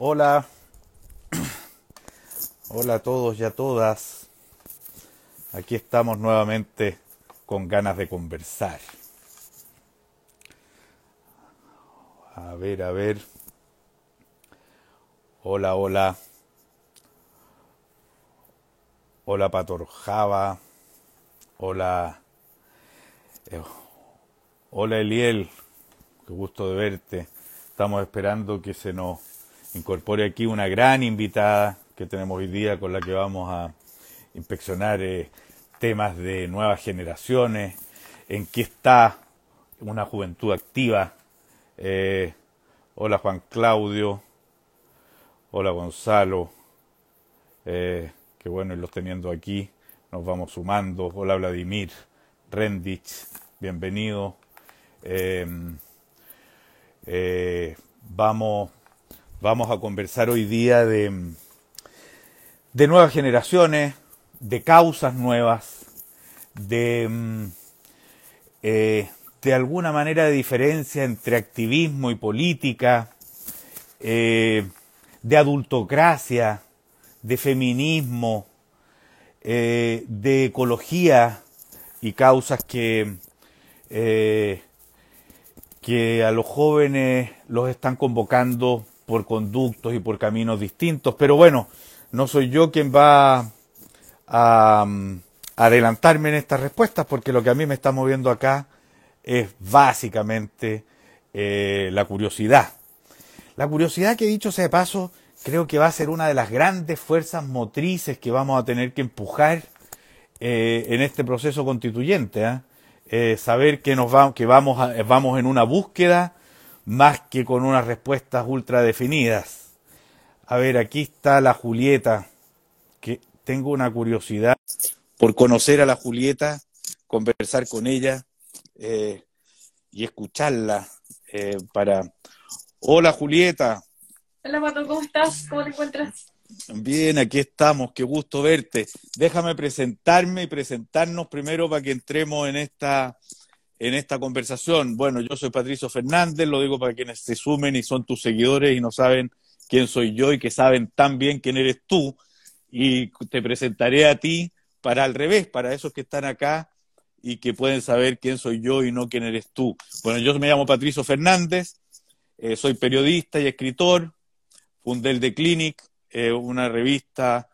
Hola, hola a todos y a todas. Aquí estamos nuevamente con ganas de conversar. A ver, a ver. Hola, hola. Hola Patorjava. Hola. eh, hola Eliel. Qué gusto de verte. Estamos esperando que se nos incorpore aquí una gran invitada que tenemos hoy día con la que vamos a inspeccionar eh, temas de nuevas generaciones, en qué está una juventud activa. Eh, hola Juan Claudio, hola Gonzalo, eh, qué bueno irlos teniendo aquí, nos vamos sumando. Hola Vladimir, Rendich, bienvenido. Eh, vamos, vamos a conversar hoy día de, de nuevas generaciones, de causas nuevas, de, mm, eh, de alguna manera de diferencia entre activismo y política, eh, de adultocracia, de feminismo, eh, de ecología y causas que, que a los jóvenes los están convocando por conductos y por caminos distintos. Pero bueno, no soy yo quien va a, mm, adelantarme en estas respuestas porque lo que a mí me está moviendo acá es básicamente eh, la curiosidad. La curiosidad que dicho sea de paso, creo que va a ser una de las grandes fuerzas motrices que vamos a tener que empujar eh, en este proceso constituyente. ¿ah? Eh, saber que, nos va, que vamos, a- vamos en una búsqueda más que con unas respuestas ultra definidas. A ver, aquí está la Julieta, que tengo una curiosidad por conocer a la Julieta, conversar con ella eh, y escucharla eh, para... Hola Julieta, Hola Pato, ¿cómo estás? ¿Cómo te encuentras? bien, aquí estamos, qué gusto verte. Déjame presentarme y presentarnos primero para que entremos en esta, en esta conversación. Bueno, yo soy Patricio Fernández, lo digo para quienes se sumen y son tus seguidores y no saben quién soy yo y que saben tan bien quién eres tú. Y te presentaré a ti para al revés, para esos que están acá y que pueden saber quién soy yo y no quién eres tú. Bueno, yo me llamo Patricio Fernández, eh, soy periodista y escritor, fundé el The Clinic, eh, una revista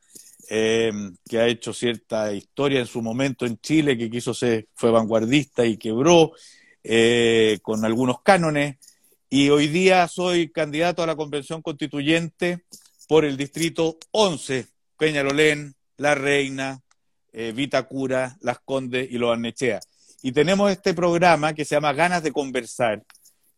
eh, que ha hecho cierta historia en su momento en Chile, que quiso ser, fue vanguardista y quebró eh, con algunos cánones. Y hoy día soy candidato a la convención constituyente por el distrito 11, Peñalolén, La Reina, eh, Vitacura, Las Condes y Los Arnechea. Y tenemos este programa que se llama Ganas de Conversar,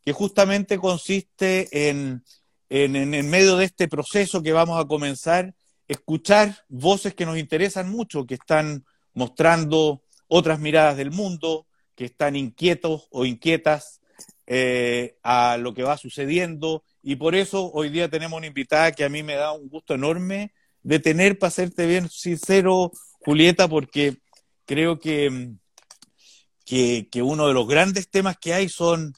que justamente consiste en, en, en medio de este proceso que vamos a comenzar, escuchar voces que nos interesan mucho, que están mostrando otras miradas del mundo, que están inquietos o inquietas eh, a lo que va sucediendo. Y por eso hoy día tenemos una invitada que a mí me da un gusto enorme de tener, para serte bien sincero, Julieta, porque creo que, que, que uno de los grandes temas que hay son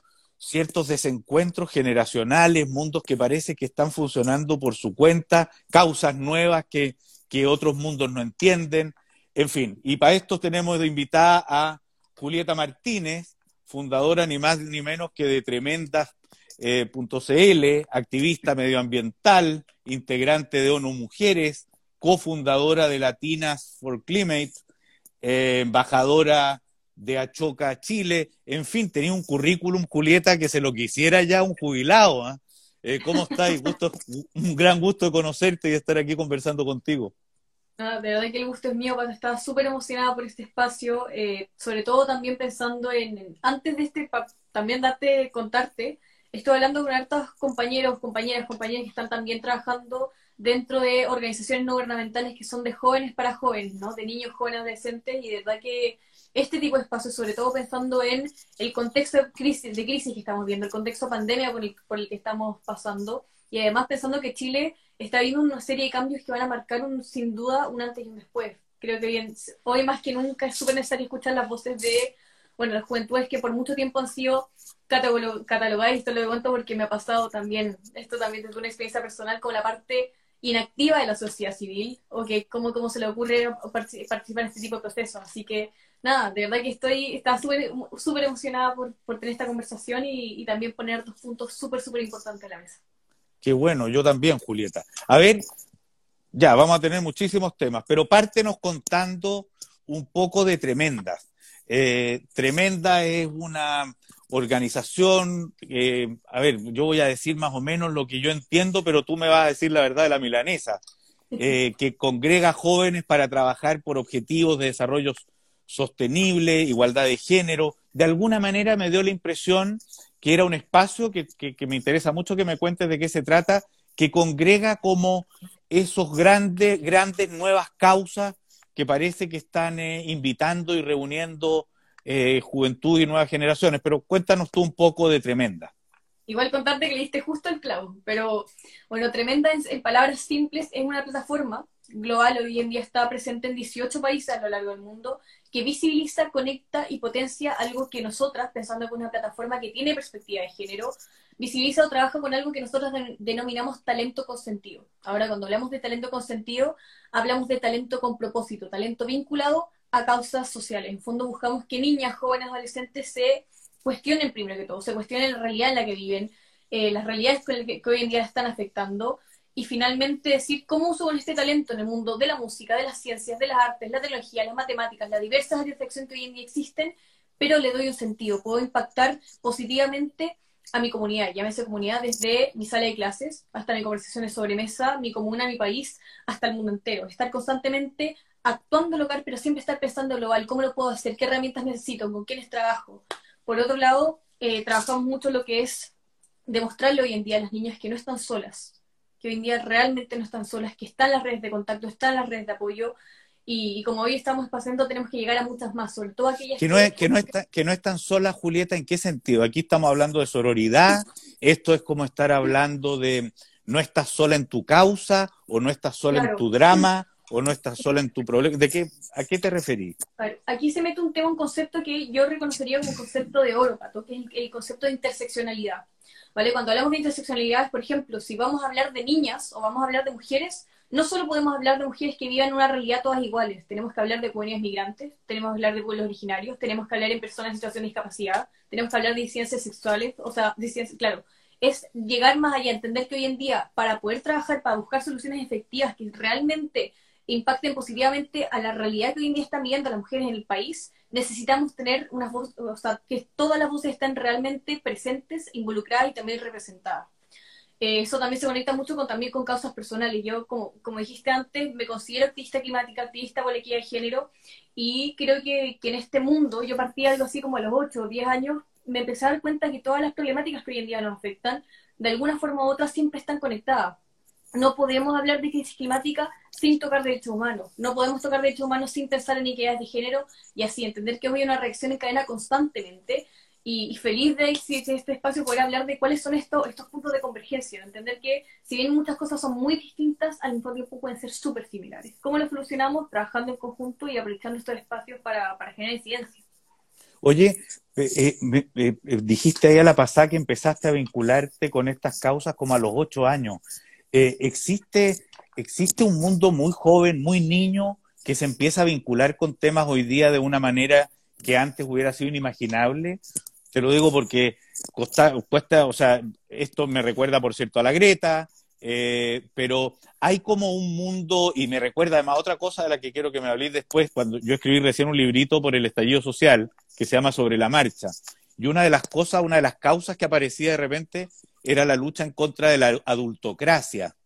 ciertos desencuentros generacionales, mundos que parece que están funcionando por su cuenta, causas nuevas que, que otros mundos no entienden, en fin. Y para esto tenemos de invitada a Julieta Martínez, fundadora ni más ni menos que de Tremendas eh, activista medioambiental, integrante de ONU Mujeres, cofundadora de Latinas for Climate, eh, embajadora de Achoca, Chile, en fin, tenía un currículum, Julieta, que se lo quisiera ya un jubilado. ¿ah? Eh, ¿Cómo estás? Gusto, un gran gusto de conocerte y estar aquí conversando contigo. Nada, de verdad que el gusto es mío, estaba súper emocionada por este espacio, eh, sobre todo también pensando en, antes de este, también darte, contarte, estoy hablando con hartos compañeros, compañeras, compañeras que están también trabajando dentro de organizaciones no gubernamentales que son de jóvenes para jóvenes, ¿no? De niños, jóvenes, adolescentes, y de verdad que este tipo de espacios, sobre todo pensando en el contexto de crisis, de crisis que estamos viendo, el contexto pandemia por el, por el que estamos pasando, y además pensando que Chile está viendo una serie de cambios que van a marcar un, sin duda un antes y un después. Creo que bien, hoy más que nunca es súper necesario escuchar las voces de bueno, las juventudes que por mucho tiempo han sido catalogadas, y esto lo cuento porque me ha pasado también, esto también es una experiencia personal con la parte inactiva de la sociedad civil, o que cómo, cómo se le ocurre participar en este tipo de procesos. Así que, nada, de verdad que estoy, estaba súper emocionada por, por, tener esta conversación y, y también poner dos puntos súper, súper importantes en la mesa. Qué bueno, yo también, Julieta. A ver, ya, vamos a tener muchísimos temas, pero pártenos contando un poco de Tremendas. Eh, Tremenda es una organización, eh, a ver, yo voy a decir más o menos lo que yo entiendo, pero tú me vas a decir la verdad de la milanesa, eh, que congrega jóvenes para trabajar por objetivos de desarrollo sostenible, igualdad de género. De alguna manera me dio la impresión que era un espacio que, que me interesa mucho que me cuentes de qué se trata, que congrega como esos grandes, grandes nuevas causas que parece que están eh, invitando y reuniendo eh, juventud y nuevas generaciones. Pero cuéntanos tú un poco de Tremenda. Igual contarte que le diste justo el clavo, pero bueno, Tremenda en, palabras simples es una plataforma global, hoy en día está presente en 18 países a lo largo del mundo, que visibiliza, conecta y potencia algo que nosotras, pensando que una plataforma que tiene perspectiva de género, visibiliza o trabaja con algo que nosotros denominamos talento consentido. Ahora, cuando hablamos de talento consentido, hablamos de talento con propósito, talento vinculado a causas sociales. En fondo buscamos que niñas, jóvenes, adolescentes se cuestionen primero que todo, se cuestionen la realidad en la que viven, eh, las realidades que, hoy en día están afectando, y finalmente decir cómo uso este talento en el mundo de la música, de las ciencias, de las artes, la tecnología, las matemáticas, las diversas áreas de acción que hoy en día existen, pero le doy un sentido, puedo impactar positivamente a mi comunidad, llámese comunidad desde mi sala de clases hasta mi conversaciones sobre mesa, mi comuna, mi país, hasta el mundo entero. Estar constantemente actuando local, pero siempre estar pensando global, cómo lo puedo hacer, qué herramientas necesito, con quiénes trabajo. Por otro lado, eh, trabajamos mucho lo que es demostrarle hoy en día a las niñas que no están solas, que hoy en día realmente no están solas, que están las redes de contacto, están las redes de apoyo, y, como hoy estamos pasando, tenemos que llegar a muchas más, sobre todo aquellas que no, es, que, no está, que no están solas, Julieta, ¿en qué sentido? Aquí estamos hablando de sororidad, esto es como estar hablando de no estás sola en tu causa, o no estás sola en tu drama, o no estás sola en tu problema. ¿De qué, ¿A qué te referís? aquí se mete un tema, un concepto que yo reconocería como concepto de oro, Pato, que es el, concepto de interseccionalidad. ¿Vale? Cuando hablamos de interseccionalidad, por ejemplo, si vamos a hablar de niñas o vamos a hablar de mujeres, no solo podemos hablar de mujeres que vivan una realidad todas iguales, tenemos que hablar de comunidades migrantes, tenemos que hablar de pueblos originarios, tenemos que hablar de personas en situación de discapacidad, tenemos que hablar de disidencias sexuales, o sea, disidencias, claro, es llegar más allá, entender que hoy en día, para poder trabajar, para buscar soluciones efectivas que realmente impacten positivamente a la realidad que hoy en día están viviendo las mujeres en el país, necesitamos tener una voz, o sea, que todas las voces estén realmente presentes, involucradas y también representadas. Eh, eso también se conecta mucho con, también con causas personales. Yo, como, como dijiste antes, me considero activista climática, activista por la equidad de género, y creo que, que en este mundo, yo partí algo así como a los 8 o 10 años, me empecé a dar cuenta que todas las problemáticas que hoy en día nos afectan, de alguna forma u otra siempre están conectadas. No podemos hablar de crisis climática sin tocar derechos humanos. No podemos tocar derechos humanos sin pensar en equidades de género y así entender que hoy hay una reacción en cadena constantemente y, feliz de existir este espacio poder hablar de cuáles son estos, estos puntos de convergencia, entender que si bien muchas cosas son muy distintas, al mismo tiempo pueden ser súper similares. ¿Cómo lo solucionamos? Trabajando en conjunto y aprovechando estos espacios para, para generar incidencia. Oye, eh, eh, dijiste ahí a la pasada que empezaste a vincularte con estas causas como a los ocho años. Eh, existe, existe un mundo muy joven, muy niño, que se empieza a vincular con temas hoy día de una manera que antes hubiera sido inimaginable. Te lo digo porque cuesta, o sea, esto me recuerda, por cierto, a la Greta, eh, pero hay como un mundo, y me recuerda además otra cosa de la que quiero que me habléis después, cuando yo escribí recién un librito por el estallido social que se llama Sobre la Marcha. Y una de las cosas, una de las causas que aparecía de repente era la lucha en contra de la adultocracia.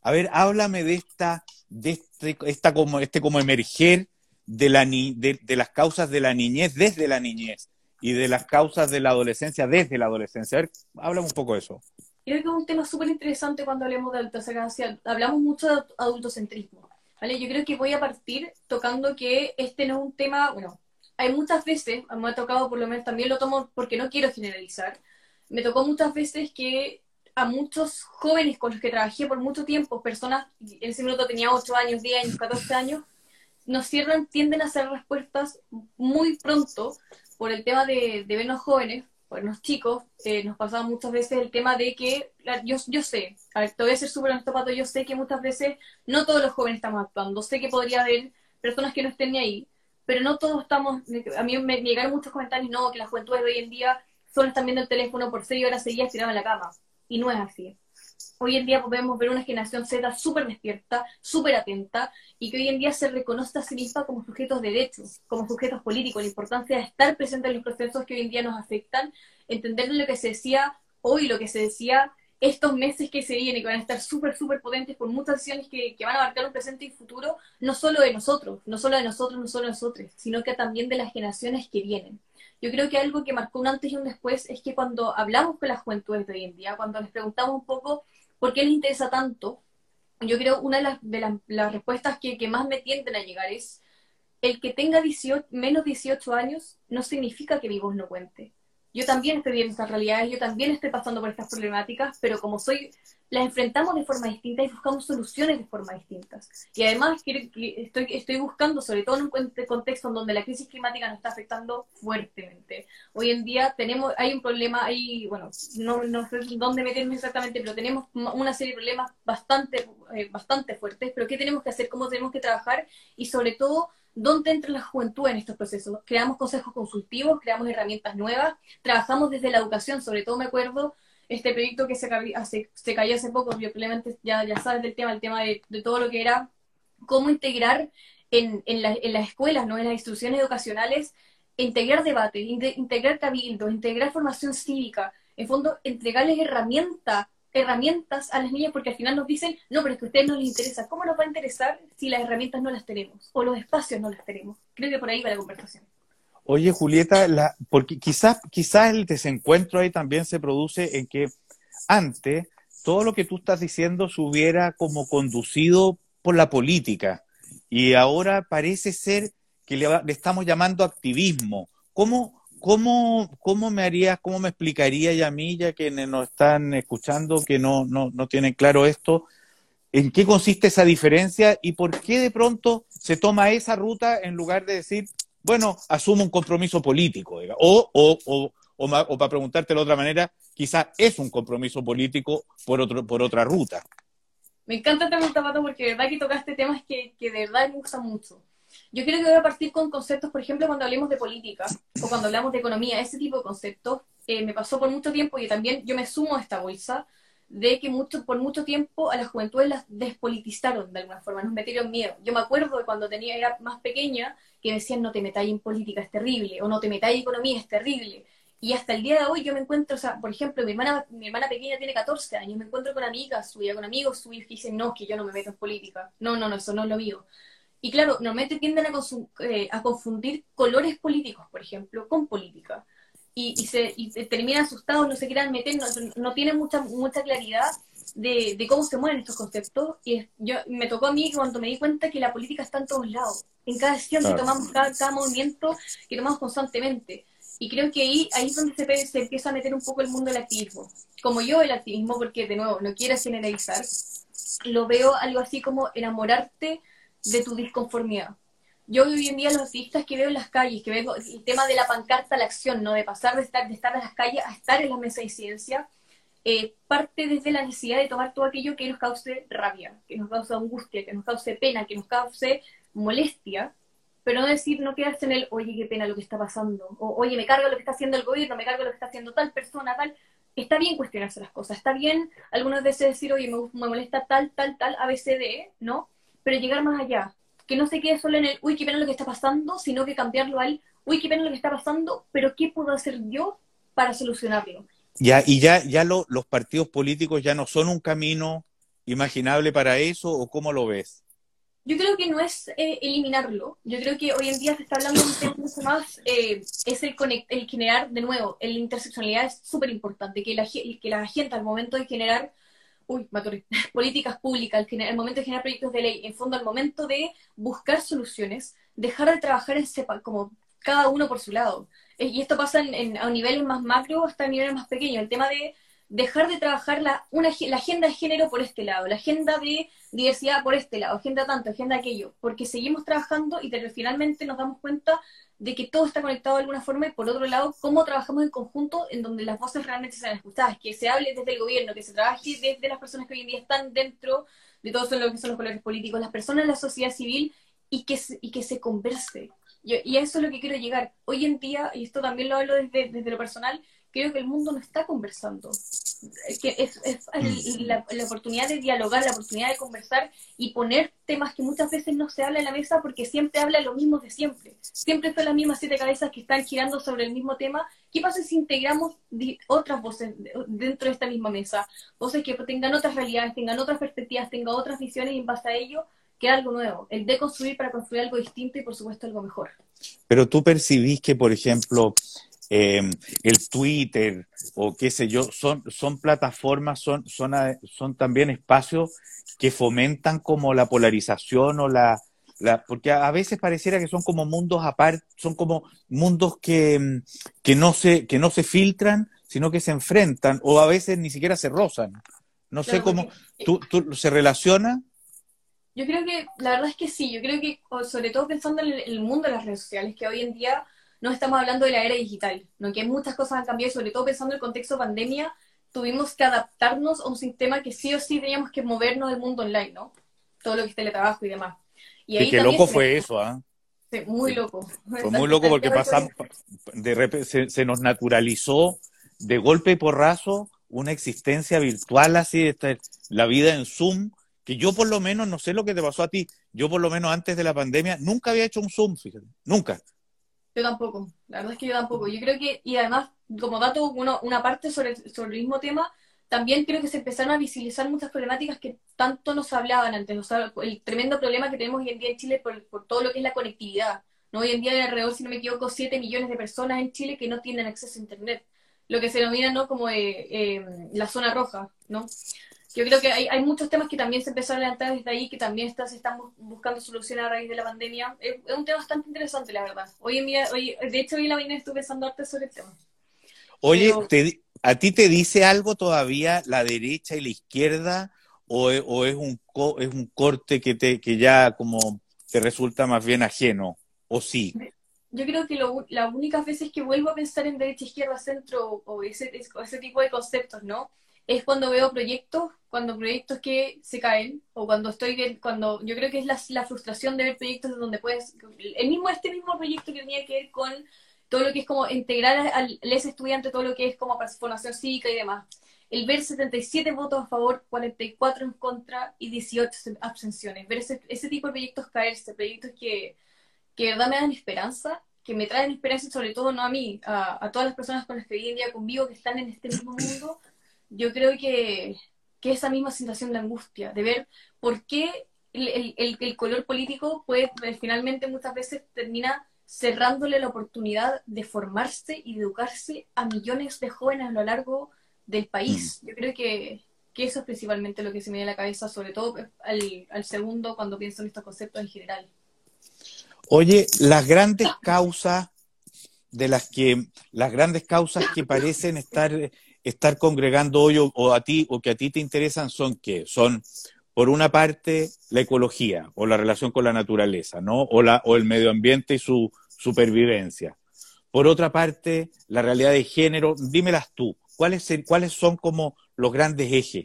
A ver, háblame de esta, de este, esta como, este como emerger de, la de, de las causas de la niñez desde la niñez y de las causas de la adolescencia desde la adolescencia. A ver, háblame un poco de eso. Creo que es un tema súper interesante cuando hablamos de adultocracia. Hablamos mucho de adultocentrismo. ¿vale? Yo creo que voy a partir tocando que este no es un tema, bueno, hay muchas veces, me ha tocado por lo menos, también lo tomo porque no quiero generalizar, me tocó muchas veces que a muchos jóvenes con los que trabajé por mucho tiempo, personas, en ese minuto tenía 8 años, 10 años, 14 años, nos cierran, tienden a hacer respuestas muy pronto por el tema de, de vernos jóvenes, vernos chicos, eh, nos pasaba muchas veces el tema de que, yo, yo sé, a ver, te voy a ser súper honesto, Pato, yo sé que muchas veces no todos los jóvenes estamos actuando, sé que podría haber personas que no estén ni ahí, pero no todos estamos, a mí me, llegaron muchos comentarios, no, que las juventudes de hoy en día solo están viendo el teléfono por seis horas seguidas tiradas en la cama, y no es así. Hoy en día podemos ver una generación Z súper despierta, súper atenta, y que hoy en día se reconoce a sí misma como sujetos de derechos, como sujetos políticos, la importancia de estar presente en los procesos que hoy en día nos afectan, entender lo que se decía hoy, lo que se decía estos meses que se vienen, que van a estar súper, súper potentes con muchas acciones que, que, van a marcar un presente y futuro, no solo de nosotros, no solo de nosotros, no solo de nosotros, sino que también de las generaciones que vienen. Yo creo que algo que marcó un antes y un después es que cuando hablamos con las juventudes de hoy en día, cuando les preguntamos un poco ¿Por qué les interesa tanto? Yo creo una de las, de las, respuestas que, que, más me tienden a llegar es el que tenga 18, menos 18 años no significa que mi voz no cuente yo también estoy viendo estas realidades, yo también estoy pasando por estas problemáticas, pero como soy, las enfrentamos de forma distinta y buscamos soluciones de forma distintas. Y además estoy, estoy buscando, sobre todo en un contexto en donde la crisis climática nos está afectando fuertemente. Hoy en día tenemos, hay un problema, hay, bueno, no, no sé dónde meterme exactamente, pero tenemos una serie de problemas bastante, eh, bastante fuertes, pero ¿qué tenemos que hacer? ¿Cómo tenemos que trabajar? Y sobre todo, ¿Dónde entra la juventud en estos procesos? Creamos consejos consultivos, creamos herramientas nuevas, trabajamos desde la educación, sobre todo me acuerdo este proyecto que se, hace, cayó hace poco, probablemente ya, ya sabes del tema, el tema de, todo lo que era cómo integrar en, en, en, las escuelas, ¿no? en las instituciones educacionales, integrar debate, integrar cabildo, integrar formación cívica, en fondo, entregarles herramientas herramientas a las niñas porque al final nos dicen, no, pero es que a ustedes no les interesa. ¿Cómo nos va a interesar si las herramientas no las tenemos o los espacios no las tenemos? Creo que por ahí va la conversación. Oye, Julieta, la, porque quizás quizás el desencuentro ahí también se produce en que antes todo lo que tú estás diciendo se hubiera como conducido por la política y ahora parece ser que le, le estamos llamando activismo. ¿Cómo, ¿Cómo, ¿Cómo me harías, cómo me explicaría ya a mí, ya que nos están escuchando, que no, no, no tienen claro esto, en qué consiste esa diferencia y por qué de pronto se toma esa ruta en lugar de decir, bueno, asumo un compromiso político, o, o, o, o, para preguntarte de otra manera, quizás es un compromiso político por, otro, por otra ruta. Me encanta esta pregunta, Pato, porque de verdad que tocaste temas que, que de verdad me gustan mucho. Yo creo que voy a partir con conceptos, por ejemplo, cuando hablemos de política o cuando hablamos de economía, ese tipo de conceptos. Eh, me pasó por mucho tiempo y también yo me sumo a esta bolsa de que mucho, por mucho tiempo a las juventudes las despolitizaron de alguna forma, nos metieron miedo. Yo me acuerdo de cuando tenía, era más pequeña que decían no te metáis en política, es terrible, o no te metáis en economía, es terrible. Y hasta el día de hoy yo me encuentro, o sea, por ejemplo, mi hermana, mi hermana pequeña tiene 14 años, me encuentro con amigas suyas, con amigos suyos que dicen, no, que yo no me meto en política. No, no, no, eso no es lo mío. Y claro, normalmente tienden a, eh, a confundir colores políticos, por ejemplo, con política. Y, y, se, y terminan asustados, no se quieran meter, no, tienen mucha, mucha claridad de, de, cómo se mueven estos conceptos. Y yo me tocó a mí cuando me di cuenta que la política está en todos lados, en cada acción que tomamos, cada, cada, movimiento que tomamos constantemente. Y creo que ahí, ahí es donde se, se, empieza a meter un poco el mundo del activismo. Como yo el activismo, porque de nuevo, no quiero generalizar, lo veo algo así como enamorarte de tu disconformidad. Yo hoy en día los activistas que veo en las calles, que veo el tema de la pancarta a la acción, ¿no? De pasar de estar, de estar en las calles a estar en la mesa de ciencia, eh, parte desde la necesidad de tomar todo aquello que nos cause rabia, que nos cause angustia, que nos cause pena, que nos cause molestia, pero no decir, no quedarse en el, oye, qué pena lo que está pasando, o oye, me carga lo que está haciendo el gobierno, me carga lo que está haciendo tal persona, tal. Está bien cuestionarse las cosas, está bien algunas veces decir, oye, me molesta tal, tal, tal, ABCD, ¿no? Pero llegar más allá. Que no se quede solo en el, uy, qué pena lo que está pasando, sino que cambiarlo al, uy, qué pena lo que está pasando, pero ¿qué puedo hacer yo para solucionarlo? Ya, y ya, ya lo, los partidos políticos ya no son un camino imaginable para eso, ¿o cómo lo ves? Yo creo que no es eh, eliminarlo. Yo creo que hoy en día se está hablando de un tema mucho más, eh, es el, el generar, de nuevo, la interseccionalidad es súper importante, que la, que la gente al momento de generar uy, políticas públicas, el, momento de generar proyectos de ley, en fondo al momento de buscar soluciones, dejar de trabajar en sepa, como cada uno por su lado. Y esto pasa en, a niveles más macro hasta a niveles más pequeños. El tema de dejar de trabajar la, una, la agenda de género por este lado, la agenda de diversidad por este lado, agenda tanto, agenda aquello, porque seguimos trabajando y finalmente nos damos cuenta de que todo está conectado de alguna forma y por otro lado, cómo trabajamos en conjunto en donde las voces realmente sean escuchadas, que se hable desde el gobierno, que se trabaje desde las personas que hoy en día están dentro de todo lo que son los colores políticos, las personas la sociedad civil y que, y que se converse. y a eso es lo que quiero llegar. Hoy en día, y esto también lo hablo desde, desde lo personal, creo que el mundo no está conversando. Que es, mm. la, oportunidad de dialogar, la oportunidad de conversar y poner temas que muchas veces no se habla en la mesa porque siempre habla lo mismo de siempre. Siempre son las mismas siete cabezas que están girando sobre el mismo tema. ¿Qué pasa si integramos otras voces dentro de esta misma mesa? Voces que tengan otras realidades, tengan otras perspectivas, tengan otras visiones y en base a ello queda algo nuevo. El de construir para construir algo distinto y por supuesto algo mejor. Pero tú percibís que, por ejemplo, eh, el Twitter o qué sé yo, son, son plataformas, son, son, son también espacios que fomentan como la polarización o la, la, porque a veces pareciera que son como mundos aparte, son como mundos que, que, no se, que no se filtran, sino que se enfrentan, o a veces ni siquiera se rozan. No sé cómo, ¿tú, ¿tú, se relaciona? Yo creo que, la verdad es que sí, yo creo que, sobre todo pensando en el mundo de las redes sociales, que hoy en día no estamos hablando de la era digital, ¿no? que muchas cosas han cambiado, sobre todo pensando en el contexto pandemia, tuvimos que adaptarnos a un sistema que sí o sí teníamos que movernos del mundo online, ¿no? Todo lo que es teletrabajo y demás. Y, ahí qué loco fue eso, ¿ah? Sí, muy loco. Fue muy loco porque pasamos, de repente se, nos naturalizó de golpe y porrazo una existencia virtual así, esta, la vida en Zoom, que yo por lo menos, no sé lo que te pasó a ti, yo por lo menos antes de la pandemia nunca había hecho un Zoom, fíjate, nunca. Yo tampoco, la verdad es que yo tampoco. Yo creo que, y además, como dato, uno, una parte sobre, sobre el mismo tema, también creo que se empezaron a visibilizar muchas problemáticas que tanto nos hablaban antes. El tremendo problema que tenemos hoy en día en Chile por, por todo lo que es la conectividad. ¿no? Hoy en día hay alrededor, si no me equivoco, 7 millones de personas en Chile que no tienen acceso a Internet. Lo que se denomina ¿no? como eh, eh, la zona roja. ¿no? Yo creo que hay, hay, muchos temas que también se empezaron a levantar desde ahí, que también está, se están buscando soluciones a raíz de la pandemia. Es, un tema bastante interesante, la verdad. Hoy en día, hoy, de hecho, hoy en la mañana estuve pensando harto sobre el tema. Oye, ¿a ti te dice algo todavía la derecha y la izquierda? ¿O, o es, un, es un corte que, te, que ya como te resulta más bien ajeno? ¿O sí? Yo creo que lo, las únicas veces que vuelvo a pensar en derecha, izquierda, centro o ese, ese tipo de conceptos, ¿no? Es cuando veo proyectos, cuando proyectos que se caen, o cuando estoy cuando yo creo que es la, la frustración de ver proyectos donde puedes, el mismo, este mismo proyecto que tenía que ver con todo lo que es como integrar al, ese estudiante, todo lo que es como formación cívica y demás. El ver 77 votos a favor, 44 en contra y 18 abstenciones. Ver ese, ese tipo de proyectos caerse, proyectos que, que de verdad me dan esperanza, que me traen esperanza, sobre todo no a mí, a, a todas las personas con las que hoy en día convivo, que están en este mismo mundo, yo creo que, que esa misma sensación de angustia, de ver por qué el, el, el color político puede, eh, finalmente muchas veces termina cerrándole la oportunidad de formarse y de educarse a millones de jóvenes a lo largo del país. Mm. Yo creo que, que, eso es principalmente lo que se me viene a la cabeza, sobre todo al, al segundo cuando pienso en estos conceptos en general. Oye, las grandes causas de las que, las grandes causas que parecen estar estar congregando hoy o, a ti o que a ti te interesan son qué? Son por una parte la ecología o la relación con la naturaleza, ¿no? O la o el medio ambiente y su supervivencia. Por otra parte, la realidad de género, dímelas tú, ¿cuáles cuáles son como los grandes ejes?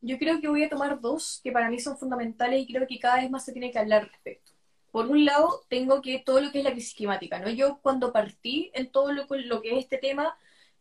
Yo creo que voy a tomar dos que para mí son fundamentales y creo que cada vez más se tiene que hablar al respecto. Por un lado, tengo que todo lo que es la crisis climática, ¿no? Yo cuando partí en todo lo, lo que es este tema,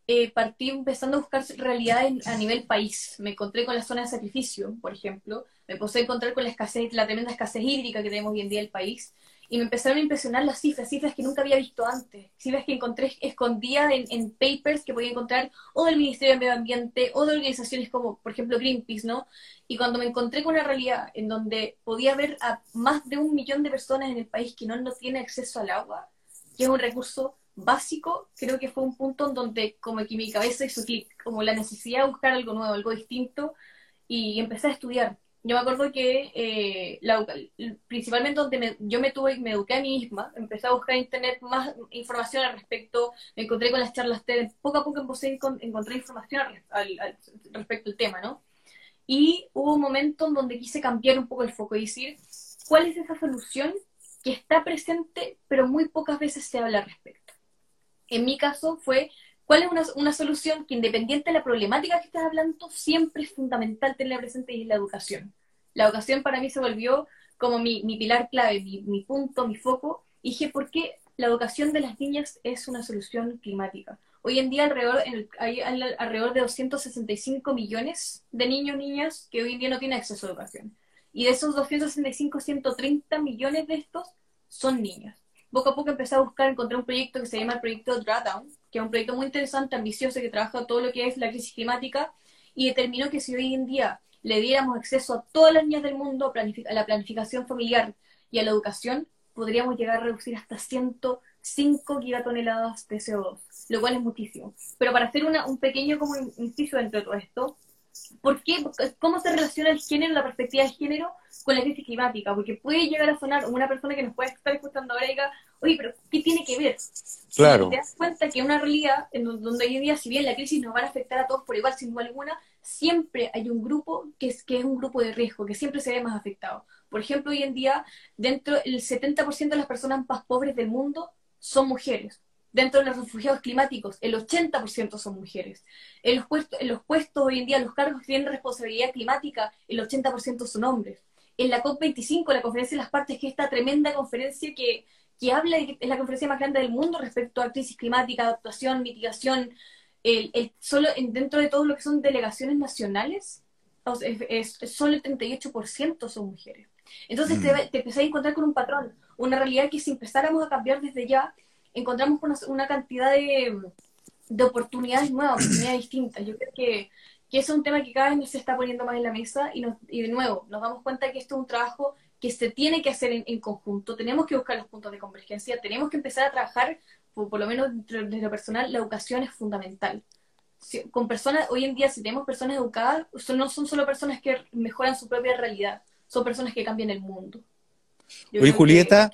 eh, partí empezando a buscar realidad a nivel país. Me encontré con la zona de sacrificio, por ejemplo. Me empecé a encontrar con la escasez, la tremenda escasez hídrica que tenemos hoy en día en el país. Y me empezaron a impresionar las cifras, cifras que nunca había visto antes, cifras que encontré escondidas en, en papers que podía encontrar o del Ministerio de Medio Ambiente o de organizaciones como, por ejemplo, Greenpeace, ¿no? Y cuando me encontré con una realidad en donde podía ver a más de un millón de personas en el país que no, no tienen acceso al agua, que es un recurso básico, creo que fue un punto en donde como que mi cabeza hizo clic, como la necesidad de buscar algo nuevo, algo distinto, y empecé a estudiar. Yo me acuerdo que eh, principalmente donde yo me tuve, me eduqué a mí misma, empecé a buscar internet más información al respecto, me encontré con las charlas TED, poco a poco empecé a encontrar información al, respecto al tema, ¿no? Y hubo un momento en donde quise cambiar un poco el foco y decir, ¿cuál es esa solución que está presente, pero muy pocas veces se habla al respecto. En mi caso fue, ¿cuál es una, solución que independiente de la problemática que estás hablando, siempre es fundamental tenerla presente y es la educación? La educación para mí se volvió como mi, pilar clave, mi, punto, mi foco, y dije, ¿por qué la educación de las niñas es una solución climática? Hoy en día alrededor, hay alrededor de 265 millones de niños y niñas que hoy en día no tienen acceso a educación. Y de esos 265, 130 millones de estos son niños. Poco a poco empecé a buscar, encontré un proyecto que se llama el proyecto Drawdown, que es un proyecto muy interesante, ambicioso, que trabaja todo lo que es la crisis climática y determinó que si hoy en día le diéramos acceso a todas las niñas del mundo a la planificación familiar y a la educación, podríamos llegar a reducir hasta 105 gigatoneladas de CO2, lo cual es muchísimo. Pero para hacer un pequeño como inciso dentro de todo esto, ¿por qué, ¿cómo se relaciona el género, la perspectiva de género, con la crisis climática? Porque puede llegar a sonar una persona que nos puede estar escuchando ahora y diga, oye, pero ¿qué tiene que ver? Claro. te das cuenta que una realidad en donde hoy en día, si bien la crisis nos va a afectar a todos por igual, sin duda alguna, siempre hay un grupo que es, que es un grupo de riesgo, que siempre se ve más afectado. Por ejemplo, hoy en día, dentro del 70% de las personas más pobres del mundo son mujeres. Dentro de los refugiados climáticos, el 80% son mujeres. En los, puestos, en los puestos hoy en día, los cargos que tienen responsabilidad climática, el 80% son hombres. En la COP25, la conferencia de las partes, que es esta tremenda conferencia que, que habla, de que es la conferencia más grande del mundo respecto a crisis climática, adaptación, mitigación, el, solo dentro de todo lo que son delegaciones nacionales, es, solo el 38% son mujeres. Entonces te, mm. te empezás a encontrar con un patrón, una realidad que si empezáramos a cambiar desde ya, encontramos una, una cantidad de, de, oportunidades nuevas, oportunidades distintas. Yo creo que, que es un tema que cada vez se está poniendo más en la mesa y, y de nuevo nos damos cuenta que esto es un trabajo que se tiene que hacer en, conjunto, tenemos que buscar los puntos de convergencia, tenemos que empezar a trabajar por, lo menos desde lo personal, la educación es fundamental. con personas, hoy en día, si tenemos personas educadas, no son solo personas que mejoran su propia realidad, son personas que cambian el mundo. Oye, Julieta,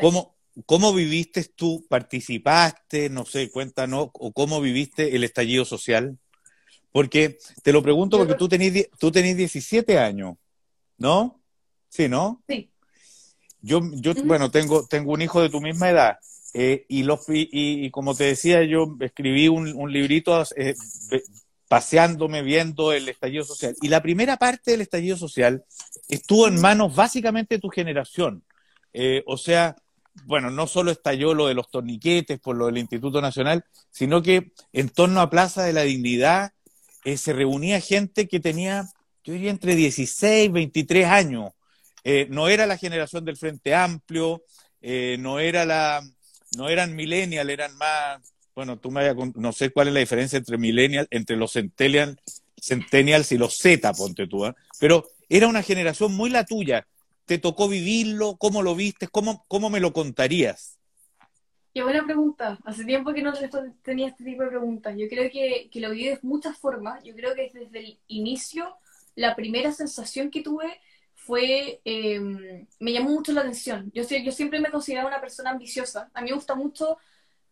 ¿cómo, ¿cómo viviste tú? ¿Participaste? No sé, cuéntanos, o cómo viviste el estallido social? Porque te lo pregunto porque tú tenés, tú tenés 17 años, ¿no? Sí, ¿no? Sí. Yo, yo bueno, tengo, tengo un hijo de tu misma edad eh, y, los, y, como te decía, yo escribí un, librito eh, paseándome, viendo el estallido social. Y la primera parte del estallido social estuvo en manos básicamente de tu generación. Eh, o sea, bueno, no solo estalló lo de los torniquetes por lo del Instituto Nacional, sino que en torno a Plaza de la Dignidad se reunía gente que tenía, yo diría, entre 16 y 23 años. no era la generación del Frente Amplio, no era la, no eran millennials, eran más, bueno, tú me no sé cuál es la diferencia entre millennials, entre los centennials, y los Z, ponte tú, ¿eh? pero era una generación muy la tuya. ¿Te tocó vivirlo? ¿Cómo lo viste? ¿Cómo, cómo me lo contarías? Qué buena pregunta. Hace tiempo que no tenía este tipo de preguntas. Yo creo que, que lo viví de muchas formas. Yo creo que desde el inicio, la primera sensación que tuve fue, em, me llamó mucho la atención. Yo, yo siempre me consideraba una persona ambiciosa. A mí me gusta mucho,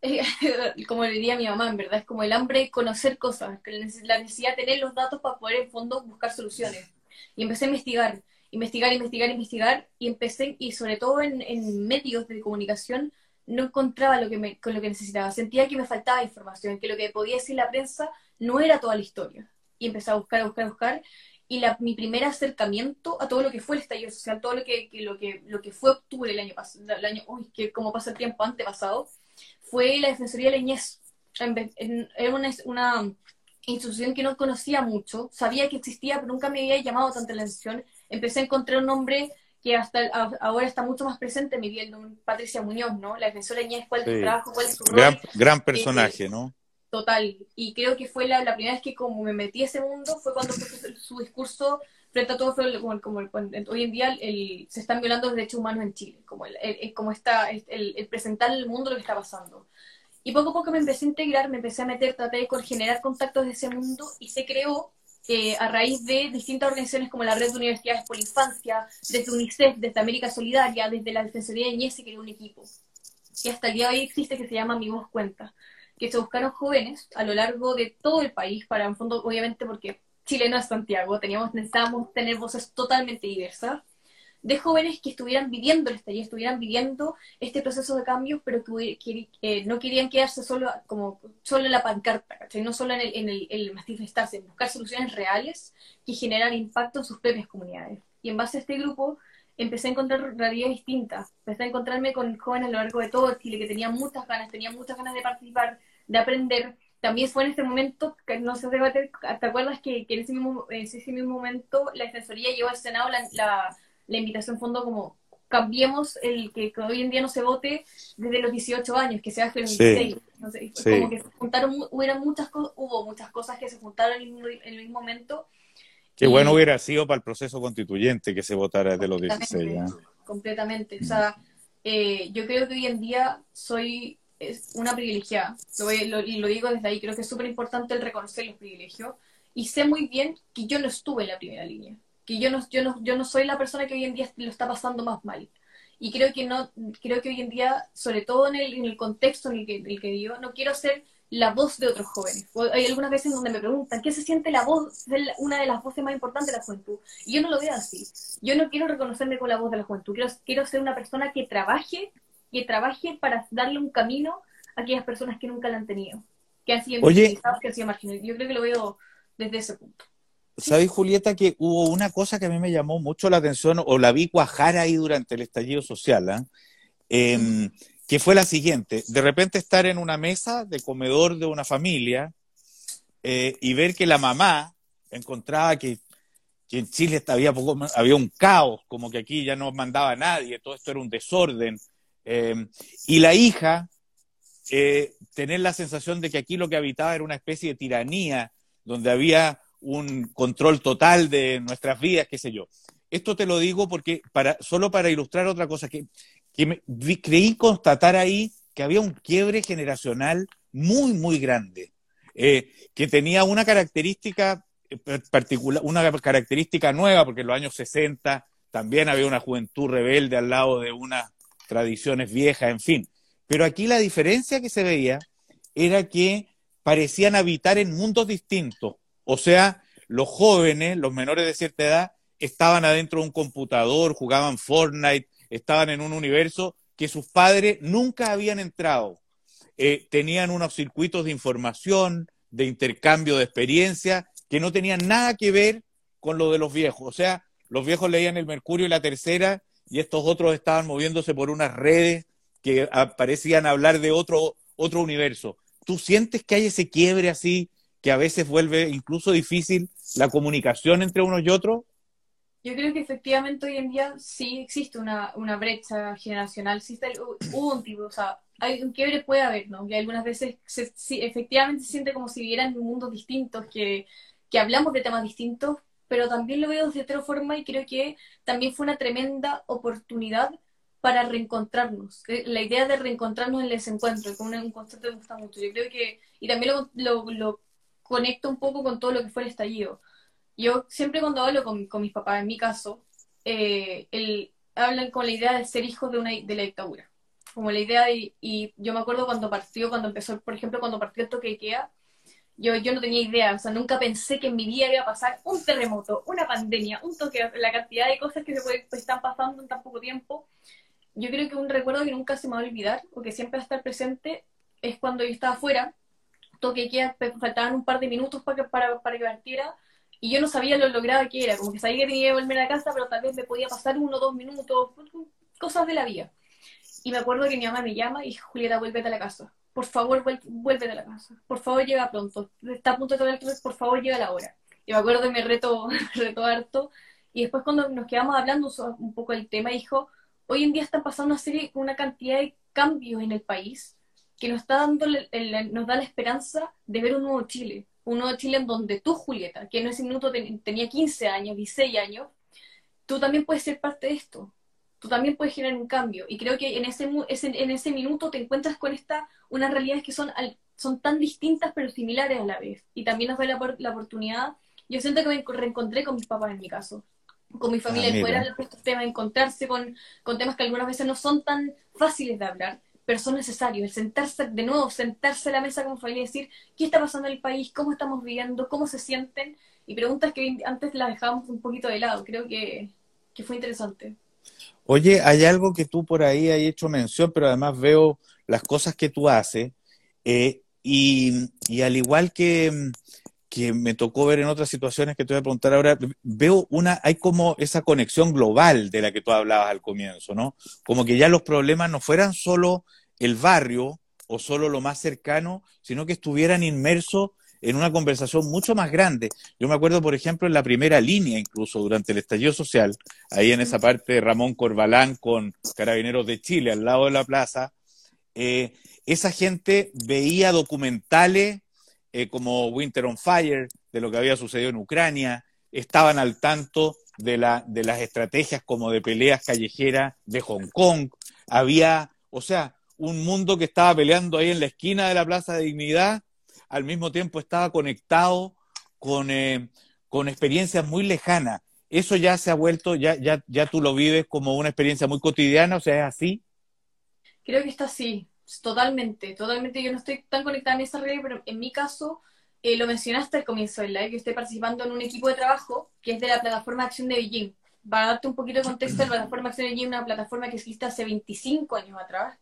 como le diría mi mamá, en verdad, es como el hambre de conocer cosas, la necesidad de tener los datos para poder en fondo buscar soluciones. Y empecé a investigar, investigar, investigar, investigar, y empecé, y sobre todo en, en medios de comunicación, no encontraba lo que con lo que necesitaba. Sentía que me faltaba información, que lo que podía decir la prensa no era toda la historia. Y empecé a buscar, buscar, buscar, y la, mi primer acercamiento a todo lo que fue el estallido social, todo lo que, lo que, lo que fue octubre el año pasado, el año, uy, que como pasa el tiempo antepasado, fue la Defensoría de Leñez. Era una, una institución que no conocía mucho, sabía que existía, pero nunca me había llamado tanto la atención. Empecé a encontrar un nombre que hasta ahora está mucho más presente en mi vida, Patricia Muñoz, ¿no? La defensora Leñez, cuál es su trabajo, cuál es su rol. Gran, personaje, ¿no? total. Y creo que fue la, primera vez que como me metí a ese mundo fue cuando su, discurso frente a todo fue como, como hoy en día se están violando los derechos humanos en Chile, como el, como está el, presentar al mundo lo que está pasando. Y poco a poco me empecé a integrar, me empecé a meter, traté de generar contactos de ese mundo y se creó eh, a raíz de distintas organizaciones como la Red de Universidades por la Infancia, desde UNICEF, desde América Solidaria, desde la Defensoría de Niñez se creó un equipo. Y hasta el día de hoy existe que se llama Mi Voz Cuenta que se buscaron jóvenes a lo largo de todo el país, para en fondo, obviamente porque Chile no es Santiago, teníamos, necesitábamos tener voces totalmente diversas. De jóvenes que estuvieran viviendo el estallido, estuvieran viviendo este proceso de cambios, pero que, eh, no querían quedarse solo como solo en la pancarta, no solo en el, en el, el manifestarse, buscar soluciones reales que generaran impacto en sus propias comunidades. Y en base a este grupo empecé a encontrar realidades distintas, empecé a encontrarme con jóvenes a lo largo de todo Chile que tenían muchas ganas, tenían muchas ganas de participar, de aprender, también fue en este momento, que no debate, ¿te acuerdas que, en, ese mismo, ese mismo momento la Defensoría llevó al Senado la, la invitación fondo como cambiemos el que, hoy en día no se vote desde los 18 años, que se haga los 16. Como que se juntaron, hubo muchas, hubo muchas cosas que se juntaron en, el mismo momento. Qué bueno hubiera sido para el proceso constituyente que se votara desde los 16. ¿eh? Completamente. O sea, eh, yo creo que hoy en día soy una privilegiada. Lo, y lo digo desde ahí, creo que es súper importante el reconocer los privilegios. Y sé muy bien que yo no estuve en la primera línea, que yo no, yo no, yo no soy la persona que hoy en día lo está pasando más mal. Y creo que no, creo que hoy en día, sobre todo en el, en el contexto en el que, el que digo, no quiero ser la voz de otros jóvenes. Hay algunas veces donde me preguntan, ¿qué se siente la voz una de las voces más importantes de la juventud? Y yo no lo veo así. Yo no quiero reconocerme con la voz de la juventud. Quiero, quiero ser una persona que trabaje que trabaje para darle un camino a aquellas personas que nunca la han tenido, que han sido Oye, que han sido marginalizados. Yo creo que lo veo desde ese punto. ¿Sabes, Julieta, que hubo una cosa que a mí me llamó mucho la atención, o la vi cuajar ahí durante el estallido social, ¿ah? em, que fue la siguiente. De repente estar en una mesa de comedor de una familia eh, y ver que la mamá encontraba que, que en Chile había, poco, había un caos, como que aquí ya no mandaba nadie, todo esto era un desorden, eh, y la hija, eh, tener la sensación de que aquí lo que habitaba era una especie de tiranía, donde había un control total de nuestras vidas, qué sé yo. Esto te lo digo porque para, solo para ilustrar otra cosa, que, creí constatar ahí que había un quiebre generacional muy, muy grande, eh, que tenía una característica particular, una característica nueva, porque en los años 60 también había una juventud rebelde al lado de una tradiciones viejas, en fin. Pero aquí la diferencia que se veía era que parecían habitar en mundos distintos. O sea, los jóvenes, los menores de cierta edad, estaban adentro de un computador, jugaban Fortnite, estaban en un universo que sus padres nunca habían entrado. Eh, tenían unos circuitos de información, de intercambio de experiencia, que no tenían nada que ver con lo de los viejos. O sea, los viejos leían el Mercurio y la Tercera y estos otros estaban moviéndose por unas redes que parecían hablar de otro, otro universo. ¿Tú sientes que hay ese quiebre así que a veces vuelve incluso difícil la comunicación entre unos y otros? Yo creo que efectivamente hoy en día sí existe una, una brecha generacional, existe hubo un tipo, o sea, hay un quiebre puede haber, ¿no? Que algunas veces se, efectivamente se siente como si vivieran mundos distintos, que, que hablamos de temas distintos, pero también lo veo de otra forma y creo que también fue una tremenda oportunidad para reencontrarnos. Eh, la idea de reencontrarnos en el desencuentro, que un, un concepto que me gusta mucho. Yo creo que, y también lo, lo, conecto un poco con todo lo que fue el estallido. Yo siempre cuando hablo con, con mis papás, en mi caso, eh, el, hablan con la idea de ser hijos de, una, de la dictadura. Como la idea de, y yo me acuerdo cuando partió, cuando empezó, por ejemplo, cuando partió el toque de queda, yo, yo no tenía idea, o sea, nunca pensé que en mi vida iba a pasar un terremoto, una pandemia, un toque, la cantidad de cosas que se pues, están pasando en tan poco tiempo. Yo creo que un recuerdo que nunca se me va a olvidar, o que siempre va a estar presente, es cuando yo estaba afuera, toque que faltaban un par de minutos para que, para, para que partiera, y yo no sabía lo logrado que era, como que sabía que tenía que volver a casa, pero tal vez me podía pasar uno o dos minutos, cosas de la vida. Y me acuerdo que mi mamá me llama y Julieta, vuélvete a la casa por favor, vuelve a la casa, por favor, llega pronto, está a punto de tomar el por favor, llega la hora. Y me acuerdo de mi reto, reto harto, y después cuando nos quedamos hablando un poco del tema, dijo, hoy en día están pasando una serie, una cantidad de cambios en el país que nos está dando, nos da la esperanza de ver un nuevo Chile, un nuevo Chile en donde tú, Julieta, que en ese minuto tenía 15 años, 16 años, tú también puedes ser parte de esto, tú también puedes generar un cambio. Y creo que en ese, en ese minuto te encuentras con esta, unas realidades que son, son tan distintas pero similares a la vez. Y también nos da la, la oportunidad, yo siento que me reencontré con mis papás en mi caso, con mi familia ah, fuera de estos temas, encontrarse con, con temas que algunas veces no son tan fáciles de hablar, pero son necesarios. El sentarse, de nuevo, sentarse a la mesa con familia y decir qué está pasando en el país, cómo estamos viviendo, cómo se sienten, y preguntas que antes las dejábamos un poquito de lado. Creo que, que fue interesante. Oye, hay algo que tú por ahí has hecho mención, pero además veo las cosas que tú haces, eh, y, y, al igual que, que me tocó ver en otras situaciones que te voy a preguntar ahora, veo una, hay como esa conexión global de la que tú hablabas al comienzo, ¿no? Como que ya los problemas no fueran solo el barrio o solo lo más cercano, sino que estuvieran inmersos en una conversación mucho más grande. Yo me acuerdo, por ejemplo, en la primera línea, incluso durante el estallido social, ahí en esa parte de Ramón Corbalán con Carabineros de Chile, al lado de la plaza, eh, esa gente veía documentales eh, como Winter on Fire, de lo que había sucedido en Ucrania, estaban al tanto de, la, de las estrategias como de peleas callejeras de Hong Kong, había, o sea, un mundo que estaba peleando ahí en la esquina de la Plaza de Dignidad al mismo tiempo estaba conectado con, eh, con experiencias muy lejanas. Eso ya se ha vuelto, ya, ya, ya tú lo vives como una experiencia muy cotidiana, o sea, ¿es así? Creo que está así, totalmente, totalmente. Yo no estoy tan conectada en esa red, pero en mi caso, eh, lo mencionaste al comienzo del live, que estoy participando en un equipo de trabajo que es de la plataforma Acción de Beijing. Para darte un poquito de contexto, la plataforma Acción de Beijing es una plataforma que existe hace 25 años atrás,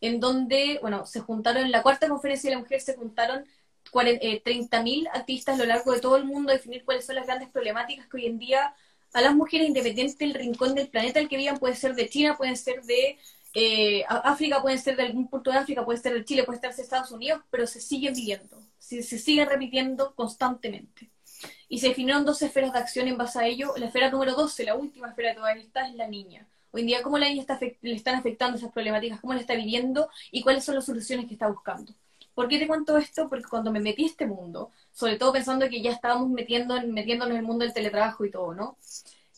en donde, bueno, se juntaron, en la cuarta conferencia de la mujer se juntaron 30.000 eh, activistas a lo largo de todo el mundo a definir cuáles son las grandes problemáticas que hoy en día a las mujeres independientes del rincón del planeta al que vivan, puede ser de China, pueden ser de eh, África, pueden ser de algún punto de África, puede ser de Chile, puede ser de Estados Unidos, pero se siguen viviendo, se, se siguen repitiendo constantemente. Y se definieron dos esferas de acción en base a ello. La esfera número 12, la última esfera de todas estas, es la niña. Hoy en día, ¿cómo la niña está, le están afectando esas problemáticas? ¿Cómo la está viviendo? ¿Y cuáles son las soluciones que está buscando? ¿Por qué te cuento esto? Porque cuando me metí a este mundo, sobre todo pensando que ya estábamos metiendo, metiéndonos en el mundo del teletrabajo y todo, ¿no?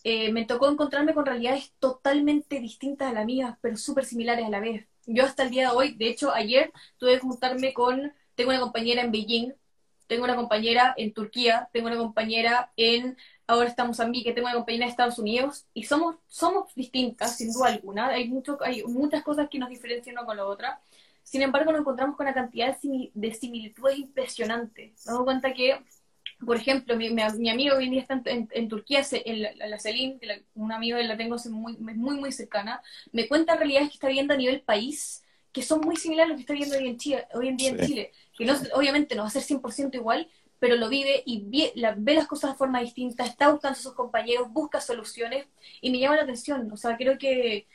Eh, me tocó encontrarme con realidades totalmente distintas a las mías, pero súper similares a la vez. Yo hasta el día de hoy, de hecho ayer tuve que juntarme con, tengo una compañera en Beijing, tengo una compañera en Turquía, tengo una compañera en, ahora estamos en que tengo una compañera en Estados Unidos, y somos, somos distintas, sin duda alguna. Hay, mucho, hay muchas cosas que nos diferencian una con la otra, sin embargo, nos encontramos con una cantidad de similitudes impresionantes. Nos damos cuenta que, por ejemplo, mi, mi, amigo hoy en día está en, Turquía, en la, la Selim, que un amigo la tengo muy, muy, muy cercana, me cuenta realidades que está viendo a nivel país que son muy similares a lo que está viendo hoy en, Chile, hoy en día en Chile. Que no, obviamente no va a ser 100% igual, pero lo vive y ve, ve, las cosas de forma distinta, está buscando a sus compañeros, busca soluciones y me llama la atención. O sea, creo que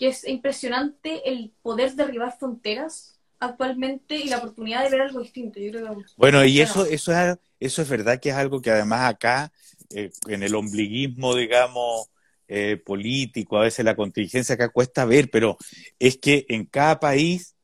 que es impresionante el poder derribar fronteras actualmente y la oportunidad de ver algo distinto. bueno, y eso, eso, es, eso es verdad que es algo que además acá, eh, en el ombliguismo, digamos, eh, político, a veces la contingencia acá cuesta ver, pero es que en cada país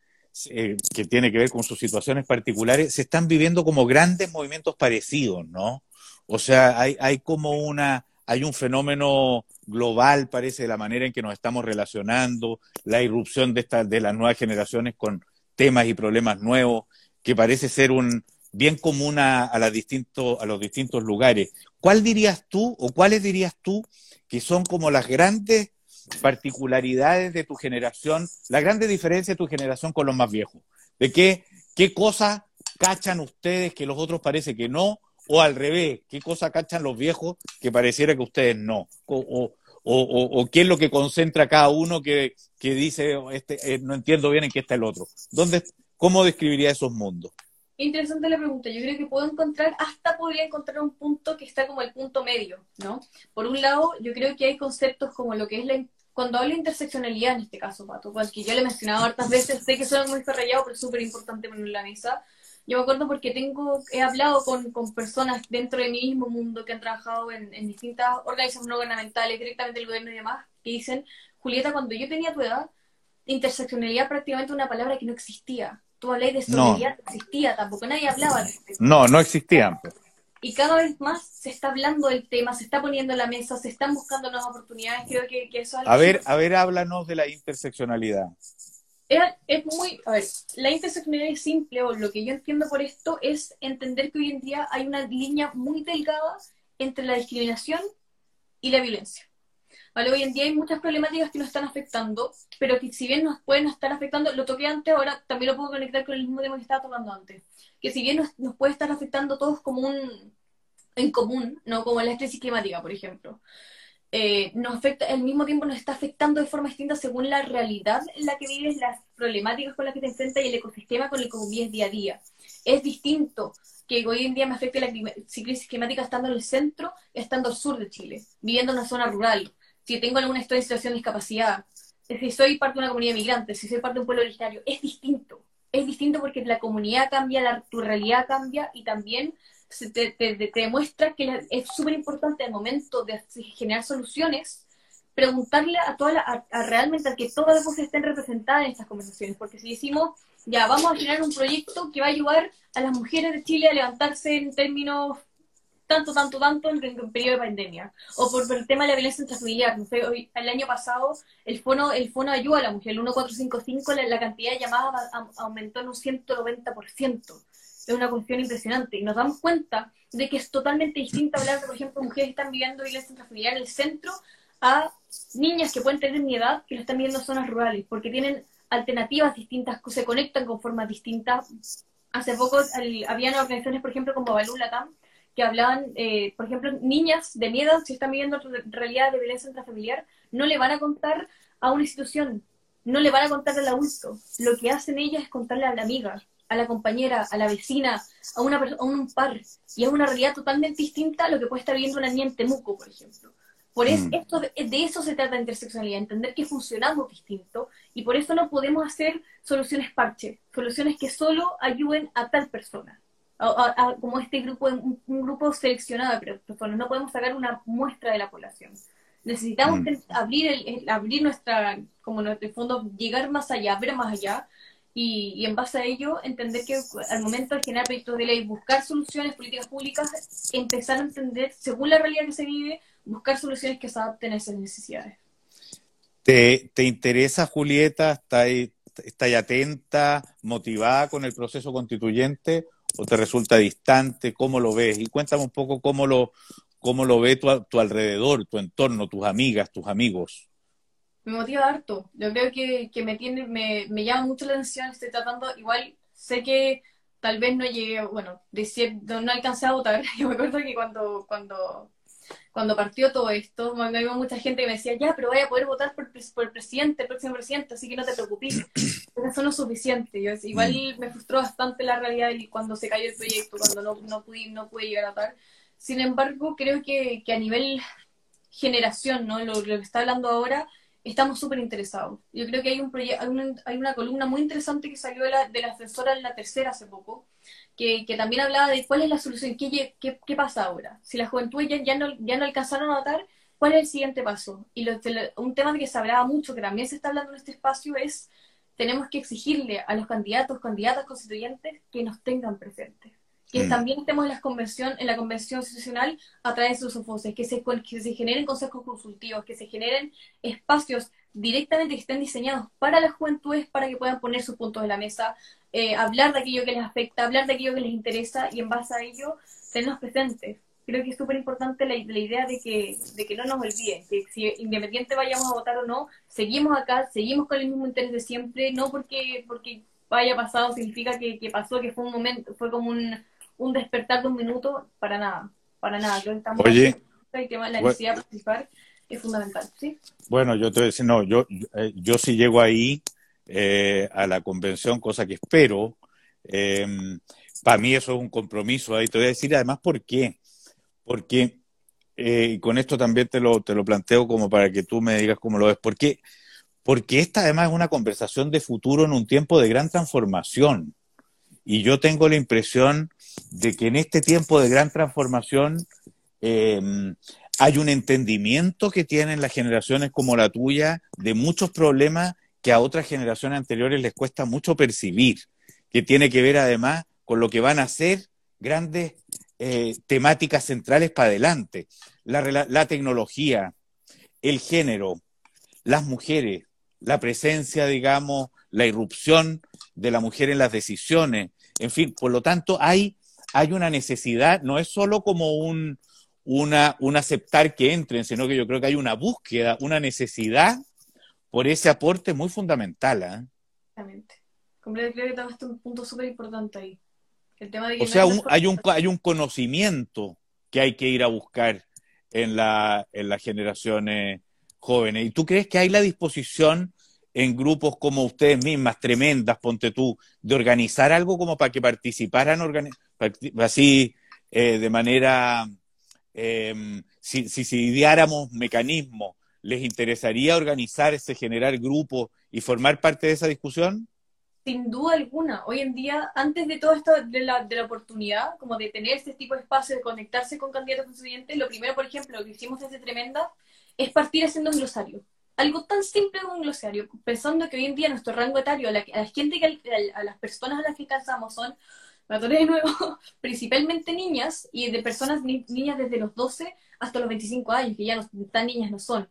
eh, que tiene que ver con sus situaciones particulares, se están viviendo como grandes movimientos parecidos, ¿no? O sea, hay, hay como una, hay un fenómeno global, parece, de la manera en que nos estamos relacionando, la irrupción de, estas de las nuevas generaciones con temas y problemas nuevos, que parece ser un bien común a, a, a los distintos lugares. ¿Cuál dirías tú o cuáles dirías tú que son como las grandes particularidades de tu generación, la grande diferencia de tu generación con los más viejos? ¿De qué, qué cosas cachan ustedes que los otros parece que no? o al revés, qué cosa cachan los viejos que pareciera que ustedes no, o, qué es lo que concentra cada uno que, dice, este, eh, no entiendo bien en qué está el otro. ¿Dónde, ¿Cómo describiría esos mundos? Interesante la pregunta. Yo creo que puedo encontrar, hasta podría encontrar un punto que está como el punto medio, ¿no? Por un lado, yo creo que hay conceptos como lo que es la, cuando hablo de interseccionalidad en este caso, Pato, que yo le he mencionado hartas veces, sé que suena muy ferrallado, pero es súper importante ponerlo en la mesa. Yo me acuerdo porque tengo, he hablado con, con personas dentro de mi mismo mundo que han trabajado en, en distintas organizaciones no gubernamentales, directamente el gobierno y demás, que dicen, Julieta, cuando yo tenía tu edad, interseccionalidad prácticamente una palabra que no existía. Tu ley de solidaridad no. existía tampoco, nadie hablaba de esto. No, no existía. Y cada vez más se está hablando del tema, se está poniendo en la mesa, se están buscando nuevas oportunidades. Creo que, que eso es A ver, a ver, háblanos de la interseccionalidad es, muy, a ver, la interseccionalidad es simple, o lo que yo entiendo por esto es entender que hoy en día hay una línea muy delgada entre la discriminación y la violencia. ¿Vale? Hoy en día hay muchas problemáticas que nos están afectando, pero que si bien nos pueden estar afectando, lo toqué antes, ahora también lo puedo conectar con el mismo tema que estaba tocando antes, que si bien nos, nos puede estar afectando todos como un, en común, ¿no? Como la crisis climática, por ejemplo eh, nos afecta, al mismo tiempo nos está afectando de forma distinta según la realidad en la que vives, las problemáticas con las que te enfrentas y el ecosistema con el que vives día a día. Es distinto que hoy en día me afecte la crisis climática estando en el centro y estando al sur de Chile, viviendo en una zona rural, si tengo alguna situación de discapacidad, si soy parte de una comunidad migrante, si soy parte de un pueblo originario, es distinto. Es distinto porque la comunidad cambia, la, tu realidad cambia y también te, te, demuestra que es súper importante al momento de generar soluciones preguntarle a toda a, realmente a que todas las voces estén representadas en estas conversaciones, porque si decimos, ya, vamos a generar un proyecto que va a ayudar a las mujeres de Chile a levantarse en términos tanto, tanto, tanto en el periodo de pandemia. O por, el tema de la violencia intrafamiliar. No hoy, el año pasado el fono, el fono ayuda a la mujer, el 1455, la, la cantidad de llamadas aumentó en un 190% es una cuestión impresionante. Y nos damos cuenta de que es totalmente distinto hablar de, por ejemplo, mujeres que están viviendo violencia intrafamiliar en el centro a niñas que pueden tener mi edad que lo están viviendo en zonas rurales, porque tienen alternativas distintas, se conectan con formas distintas. Hace poco habían organizaciones, por ejemplo, como Balú Latam, que hablaban, eh, por ejemplo, niñas de miedo, si están viviendo realidad de violencia intrafamiliar, no le van a contar a una institución, no le van a contar al adulto. Lo que hacen ellas es contarle a la amiga, a la compañera, a la vecina, a, una a un par. Y es una realidad totalmente distinta a lo que puede estar viendo una niña en Temuco, por ejemplo. Por eso, mm. esto, de, eso se trata de interseccionalidad, entender que funcionamos distinto y por eso no podemos hacer soluciones parche, soluciones que solo ayuden a tal persona, como este grupo, un, grupo seleccionado de personas. No podemos sacar una muestra de la población. Necesitamos mm. abrir, el, abrir nuestra, como el fondo, llegar más allá, ver más allá y, en base a ello entender que al momento de generar proyectos de ley, buscar soluciones, políticas públicas, empezar a entender, según la realidad que se vive, buscar soluciones que se adapten a esas necesidades. ¿Te, te interesa, Julieta? ¿Estás está atenta, motivada con el proceso constituyente o te resulta distante? ¿Cómo lo ves? Y cuéntame un poco cómo lo, cómo lo ve tu, tu alrededor, tu entorno, tus amigas, tus amigos me motiva harto. Yo creo que, que me tiene, me, me, llama mucho la atención, estoy tratando, igual sé que tal vez no llegué, bueno, de no, no alcancé a votar. Yo me acuerdo que cuando, cuando, cuando partió todo esto, me había mucha gente que me decía, ya, pero voy a poder votar por, por el presidente, el próximo presidente, así que no te preocupes. Pero eso no es suficiente. Yo, igual mm. me frustró bastante la realidad cuando se cayó el proyecto, cuando no, no, pude, no pude llegar a votar. Sin embargo, creo que, que a nivel generación, ¿no? Lo, lo que está hablando ahora, estamos súper interesados. Yo creo que hay, un hay, una, hay una columna muy interesante que salió de la, de la asesora en la tercera hace poco, que, que, también hablaba de cuál es la solución, qué, qué, qué pasa ahora. Si la juventud ya, no, ya no alcanzaron a votar, ¿cuál es el siguiente paso? Y un tema que se hablaba mucho, que también se está hablando en este espacio, es tenemos que exigirle a los candidatos, candidatas constituyentes que nos tengan presentes que mm. también estemos en la convención, en la convención institucional a través de sus voces, que se, que se generen consejos consultivos, que se generen espacios directamente que estén diseñados para las juventudes, para que puedan poner sus puntos en la mesa, eh, hablar de aquello que les afecta, hablar de aquello que les interesa y en base a ello tenerlos presentes. Creo que es súper importante la, la, idea de que, de que no nos olviden, que si independiente vayamos a votar o no, seguimos acá, seguimos con el mismo interés de siempre, no porque, porque vaya pasado significa que, que pasó, que fue un momento, fue como un, un despertar de un minuto, para nada, para nada. estamos Oye, la necesidad de participar es fundamental, ¿sí? Bueno, yo te voy a decir, no, yo, eh, yo sí llego ahí eh, a la convención, cosa que espero. Em, para mí eso es un compromiso. Ahí te voy a decir además por qué. Porque, eh, y con esto también te lo, te lo planteo como para que tú me digas cómo lo ves. ¿Por qué? Porque esta además es una conversación de futuro en un tiempo de gran transformación. Y yo tengo la impresión de que en este tiempo de gran transformación eh, hay un entendimiento que tienen las generaciones como la tuya de muchos problemas que a otras generaciones anteriores les cuesta mucho percibir, que tiene que ver además con lo que van a ser grandes eh, temáticas centrales para adelante. la tecnología, el género, las mujeres, la presencia, digamos, la irrupción de la mujer en las decisiones, en fin, por lo tanto, hay, hay una necesidad, no es solo como un, una, un aceptar que entren, sino que yo creo que hay una búsqueda, una necesidad por ese aporte muy fundamental. ¿eh? Exactamente. Creo que tomaste un punto súper importante ahí. El tema de o sea, hay, un, hay un conocimiento que hay que ir a buscar en, la, en las generaciones jóvenes. ¿Y tú crees que hay la disposición en grupos como ustedes mismas, tremendas, ponte tú, de organizar algo como para que participaran así eh, de manera, em, si, si, ideáramos mecanismos, ¿les interesaría organizarse, generar grupos y formar parte de esa discusión? Sin duda alguna. Hoy en día, antes de todo esto de la, de la oportunidad, como de tener este tipo de espacio, de conectarse con candidatos constituyentes, lo primero, por ejemplo, lo que hicimos desde Tremenda, es partir haciendo un glosario algo tan simple como un glosario, pensando que hoy en día nuestro rango etario, a la, gente que, a, las personas a las que alcanzamos son, de nuevo, principalmente niñas y de personas niñas desde los 12 hasta los 25 años, que ya no, tan niñas no son.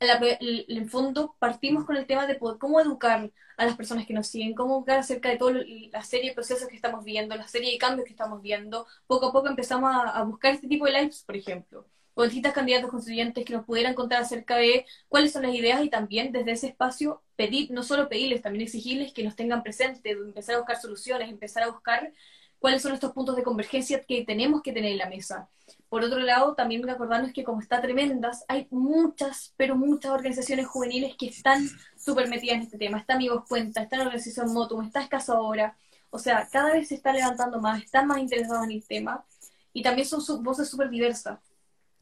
En fondo partimos con el tema de cómo educar a las personas que nos siguen, cómo educar acerca de toda la serie de procesos que estamos viendo, la serie de cambios que estamos viendo. Poco a poco empezamos a, a buscar este tipo de lives, por ejemplo con distintos candidatos constituyentes que nos pudieran contar acerca de cuáles son las ideas y también desde ese espacio pedir, no solo pedirles, también exigirles que nos tengan presentes, empezar a buscar soluciones, empezar a buscar cuáles son estos puntos de convergencia que tenemos que tener en la mesa. Por otro lado, también acordarnos que como está tremendas, hay muchas, pero muchas organizaciones juveniles que están súper metidas en este tema. Está Amigos Cuenta, está la organización Motum, está Escaso Ahora. O sea, cada vez se está levantando más, están más interesados en el tema y también son voces súper diversas.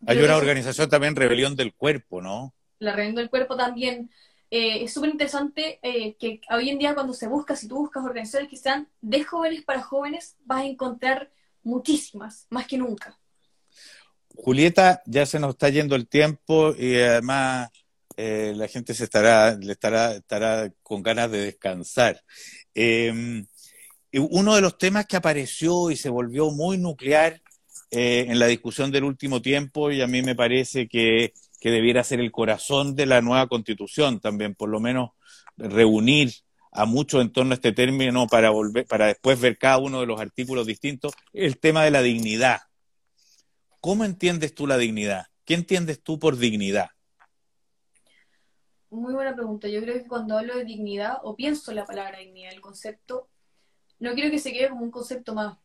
Hay una organización también, Rebelión del Cuerpo, ¿no? La Rebelión del Cuerpo también. Eh, es súper interesante eh, que hoy en día cuando se busca, si tú buscas organizaciones que sean de jóvenes para jóvenes, vas a encontrar muchísimas, más que nunca. Julieta, ya se nos está yendo el tiempo y además eh, la gente se estará, le estará, estará con ganas de descansar. Em, uno de los temas que apareció y se volvió muy nuclear eh, en la discusión del último tiempo y a mí me parece que, debiera ser el corazón de la nueva constitución también, por lo menos reunir a muchos en torno a este término para volver, para después ver cada uno de los artículos distintos, el tema de la dignidad. ¿Cómo entiendes tú la dignidad? ¿Qué entiendes tú por dignidad? Muy buena pregunta. Yo creo que cuando hablo de dignidad, o pienso la palabra dignidad, el concepto, no quiero que se quede como un concepto más.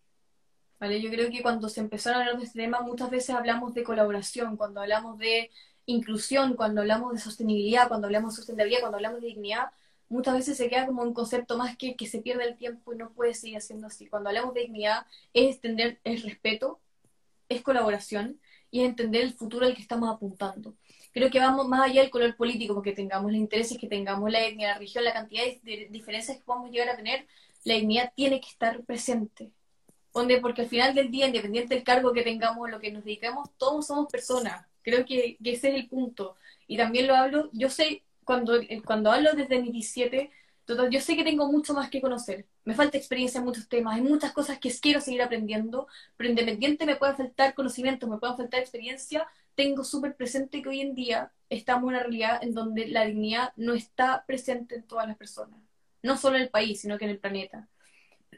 Yo creo que cuando se empezaron a hablar de este tema, muchas veces hablamos de colaboración, cuando hablamos de inclusión, cuando hablamos de sostenibilidad, cuando hablamos de sustentabilidad, cuando hablamos de dignidad, muchas veces se queda como un concepto más que, que se pierde el tiempo y no puede seguir siendo así. Cuando hablamos de dignidad es extender el respeto, es colaboración y es entender el futuro al que estamos apuntando. Creo que vamos más allá del color político que tengamos, los intereses que tengamos, la etnia, la religión, la cantidad de diferencias que podamos llegar a tener, la dignidad tiene que estar presente porque al final del día, independiente del cargo que tengamos, lo que nos dedicamos, todos somos personas. Creo que, ese es el punto. Y también lo hablo, yo sé, cuando, cuando hablo desde mi 17, yo sé que tengo mucho más que conocer. Me falta experiencia en muchos temas, hay muchas cosas que quiero seguir aprendiendo, pero independiente me pueda faltar conocimiento, me pueda faltar experiencia, tengo súper presente que hoy en día estamos en una realidad en donde la dignidad no está presente en todas las personas. No solo en el país, sino que en el planeta.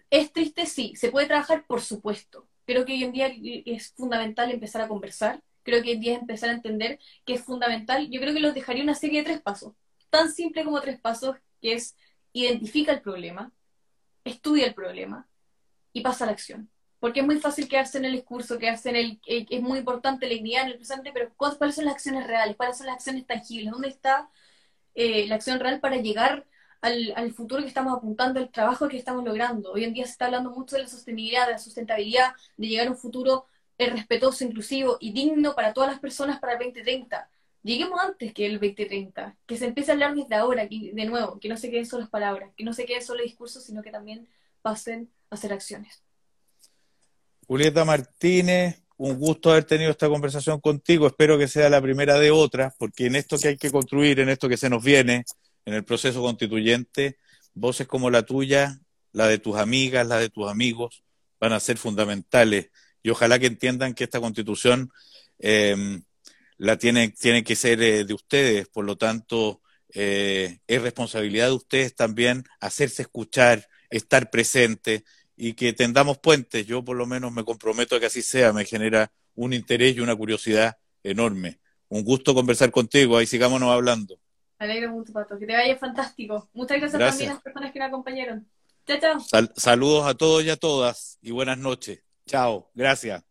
¿Es triste? Sí. ¿Se puede trabajar? Por supuesto. Creo que hoy en día es fundamental empezar a conversar. Creo que hoy en día es empezar a entender que es fundamental. Yo creo que los dejaría una serie de tres pasos. Tan simple como tres pasos, que es identifica el problema, estudia el problema y pasa a la acción. Porque es muy fácil quedarse en el discurso, quedarse en el... Eh, es muy importante la dignidad en el presente, pero ¿cuáles son las acciones reales? ¿Cuáles son las acciones tangibles? ¿Dónde está eh, la acción real para llegar al, futuro que estamos apuntando, el trabajo que estamos logrando. Hoy en día se está hablando mucho de la sostenibilidad, de la sustentabilidad, de llegar a un futuro eh, respetuoso, inclusivo y digno para todas las personas para el 2030. Lleguemos antes que el 2030, que se empiece a hablar desde ahora, de nuevo, que no se queden solo palabras, que no se queden solo discursos, sino que también pasen a hacer acciones. Julieta Martínez, un gusto haber tenido esta conversación contigo. Espero que sea la primera de otras, porque en esto que hay que construir, en esto que se nos viene, en el proceso constituyente, voces como la tuya, la de tus amigas, la de tus amigos, van a ser fundamentales. Y ojalá que entiendan que esta constitución em, la tiene, tiene que ser eh, de ustedes, por lo tanto, eh, es responsabilidad de ustedes también hacerse escuchar, estar presente y que tendamos puentes. Yo por lo menos me comprometo a que así sea, me genera un interés y una curiosidad enorme. Un gusto conversar contigo, ahí sigámonos hablando. Me alegro mucho, Pato. Que te vaya fantástico. Muchas gracias, también a las personas que me acompañaron. Chao, chao. saludos a todos y a todas y buenas noches. Chao. Gracias.